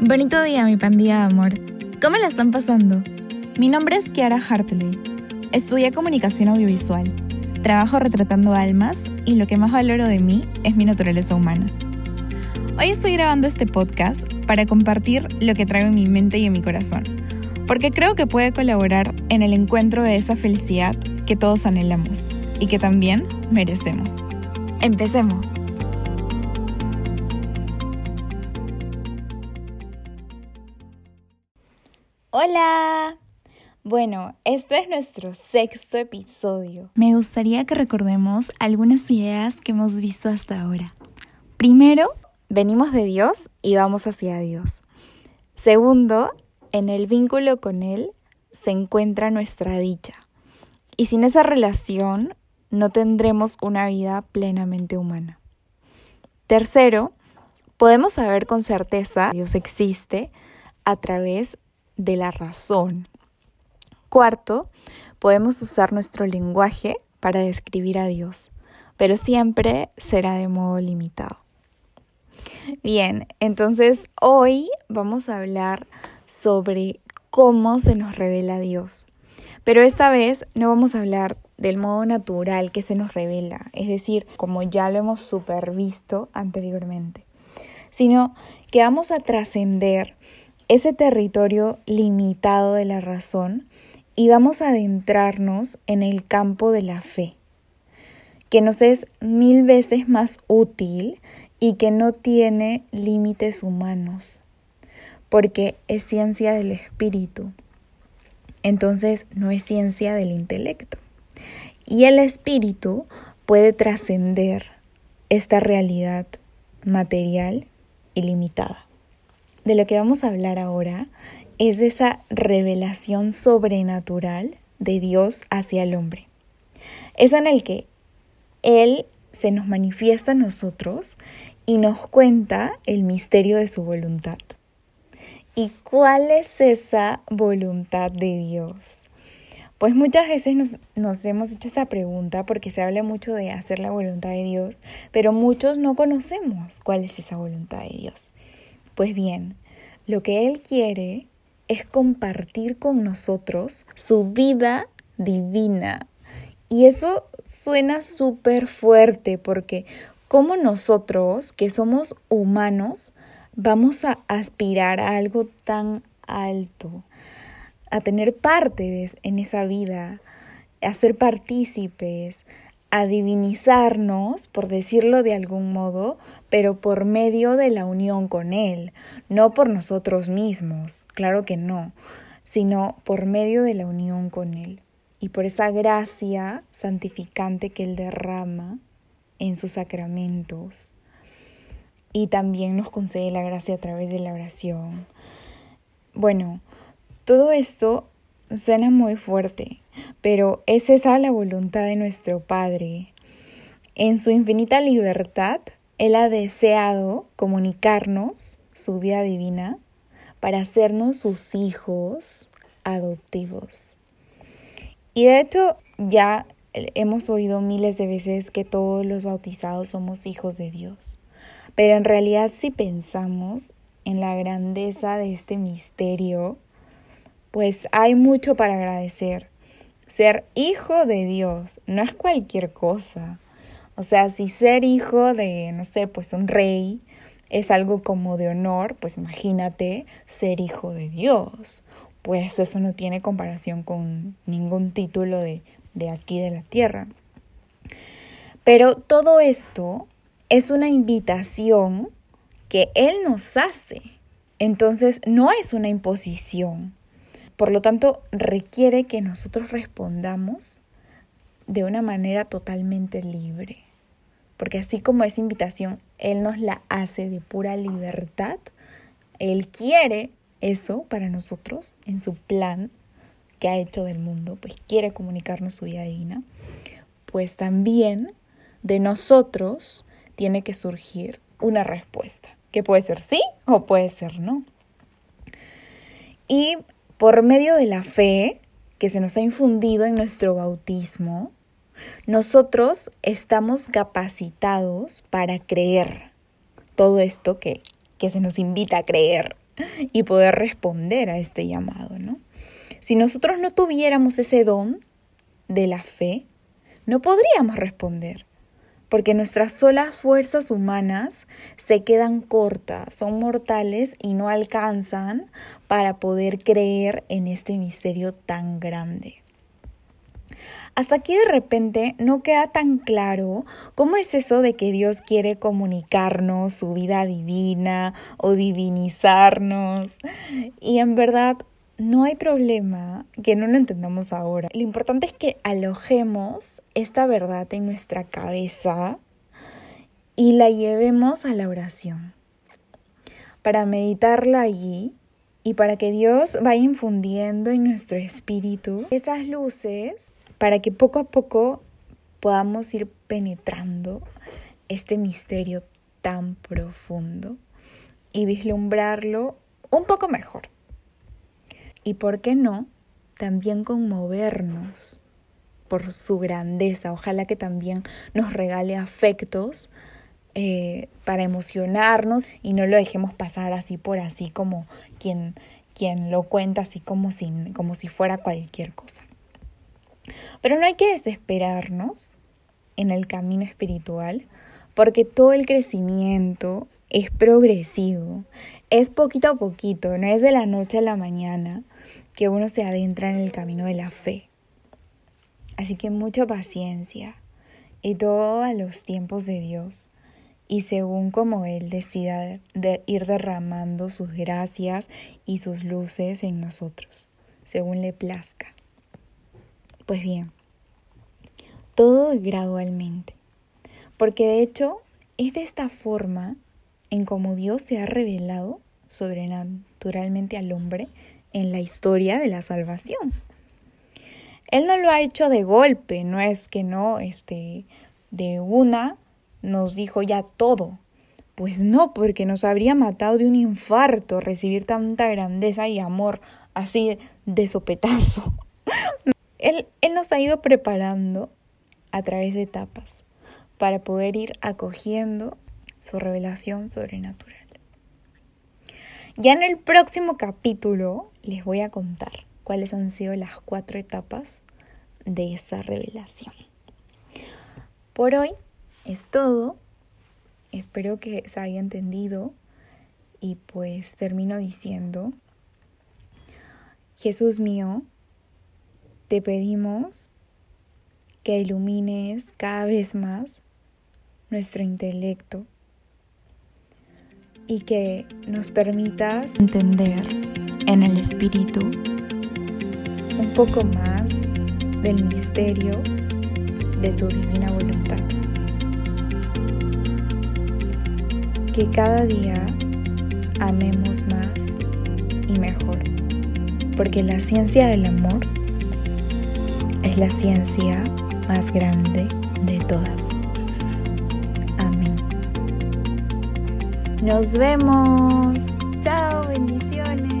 Bonito día, mi pandilla de amor. ¿Cómo la están pasando? Mi nombre es Kiara Hartley. Estudié comunicación audiovisual. Trabajo retratando almas y lo que más valoro de mí es mi naturaleza humana. Hoy estoy grabando este podcast para compartir lo que traigo en mi mente y en mi corazón, porque creo que puede colaborar en el encuentro de esa felicidad que todos anhelamos y que también merecemos. Empecemos. Hola. Bueno, este es nuestro sexto episodio. Me gustaría que recordemos algunas ideas que hemos visto hasta ahora. Primero, venimos de Dios y vamos hacia Dios. Segundo, en el vínculo con Él se encuentra nuestra dicha. Y sin esa relación no tendremos una vida plenamente humana. Tercero, podemos saber con certeza que Dios existe a través de la razón. Cuarto, podemos usar nuestro lenguaje para describir a Dios, pero siempre será de modo limitado. Bien, entonces hoy vamos a hablar sobre cómo se nos revela Dios. Pero esta vez no vamos a hablar del modo natural que se nos revela, es decir, como ya lo hemos supervisto anteriormente, sino que vamos a trascender ese territorio limitado de la razón y vamos a adentrarnos en el campo de la fe, que nos es mil veces más útil y que no tiene límites humanos, porque es ciencia del espíritu. Entonces no es ciencia del intelecto. Y el espíritu puede trascender esta realidad material y limitada. De lo que vamos a hablar ahora es esa revelación sobrenatural de Dios hacia el hombre. Es en el que Él se nos manifiesta a nosotros y nos cuenta el misterio de su voluntad. ¿Y cuál es esa voluntad de Dios? Pues muchas veces nos, nos, hemos hecho esa pregunta porque se habla mucho de hacer la voluntad de Dios, pero muchos no conocemos cuál es esa voluntad de Dios. Pues bien, lo que Él quiere es compartir con nosotros su vida divina. Y eso suena súper fuerte porque como nosotros, que somos humanos, vamos a aspirar a algo tan alto, a tener parte en esa vida, a ser partícipes, a divinizarnos, por decirlo de algún modo, pero por medio de la unión con Él, no por nosotros mismos, claro que no, sino por medio de la unión con Él y por esa gracia santificante que Él derrama en sus sacramentos y también nos concede la gracia a través de la oración. Bueno, todo esto suena muy fuerte, pero es esa la voluntad de nuestro Padre. En su infinita libertad, Él ha deseado comunicarnos su vida divina para hacernos sus hijos adoptivos. Y de hecho ya hemos oído miles de veces que todos los bautizados somos hijos de Dios. Pero en realidad si pensamos en la grandeza de este misterio, pues hay mucho para agradecer. Ser hijo de Dios no es cualquier cosa. O sea, si ser hijo de, no sé, pues un rey es algo como de honor, pues imagínate ser hijo de Dios. Pues eso no tiene comparación con ningún título de, de aquí de la tierra. Pero todo esto es una invitación que Él nos hace. Entonces no es una imposición. Por lo tanto, requiere que nosotros respondamos de una manera totalmente libre. Porque así como es invitación, Él nos la hace de pura libertad. Él quiere eso para nosotros en su plan que ha hecho del mundo, pues quiere comunicarnos su vida divina. Pues también de nosotros tiene que surgir una respuesta, que puede ser sí o puede ser no. Y por medio de la fe que se nos ha infundido en nuestro bautismo, nosotros estamos capacitados para creer todo esto que que se nos invita a creer y poder responder a este llamado, ¿no? Si nosotros no tuviéramos ese don de la fe, no podríamos responder, porque nuestras solas fuerzas humanas se quedan cortas, son mortales y no alcanzan para poder creer en este misterio tan grande. Hasta aquí de repente no queda tan claro cómo es eso de que Dios quiere comunicarnos su vida divina o divinizarnos. Y en verdad no hay problema que no lo entendamos ahora. Lo importante es que alojemos esta verdad en nuestra cabeza y la llevemos a la oración. Para meditarla allí y para que Dios vaya infundiendo en nuestro espíritu esas luces para que poco a poco podamos ir penetrando este misterio tan profundo y vislumbrarlo un poco mejor y, ¿por qué no?, también conmovernos por su grandeza. Ojalá que también nos regale afectos eh, para emocionarnos y no lo dejemos pasar así por así como quien, quien lo cuenta así como si, como si fuera cualquier cosa. Pero no hay que desesperarnos en el camino espiritual porque todo el crecimiento es progresivo, es poquito a poquito, no es de la noche a la mañana que uno se adentra en el camino de la fe. Así que mucha paciencia y todo a los tiempos de Dios y según como Él decida de ir derramando sus gracias y sus luces en nosotros, según le plazca. Pues bien, todo gradualmente, porque de hecho es de esta forma en como Dios se ha revelado sobrenaturalmente al hombre en la historia de la salvación. Él no lo ha hecho de golpe, no es que no, este, de una nos dijo ya todo. Pues no, porque nos habría matado de un infarto recibir tanta grandeza y amor así de sopetazo. él, él nos ha ido preparando a través de etapas para poder ir acogiendo su revelación sobrenatural. Ya en el próximo capítulo les voy a contar cuáles han sido las cuatro etapas de esa revelación. Por hoy es todo. Espero que se haya entendido y pues termino diciendo, Jesús mío, te pedimos que ilumines cada vez más nuestro intelecto y que nos permitas entender en el Espíritu un poco más del misterio de tu divina voluntad. Que cada día amemos más y mejor, porque la ciencia del amor es la ciencia más grande de todas. Nos vemos. Chao, bendiciones.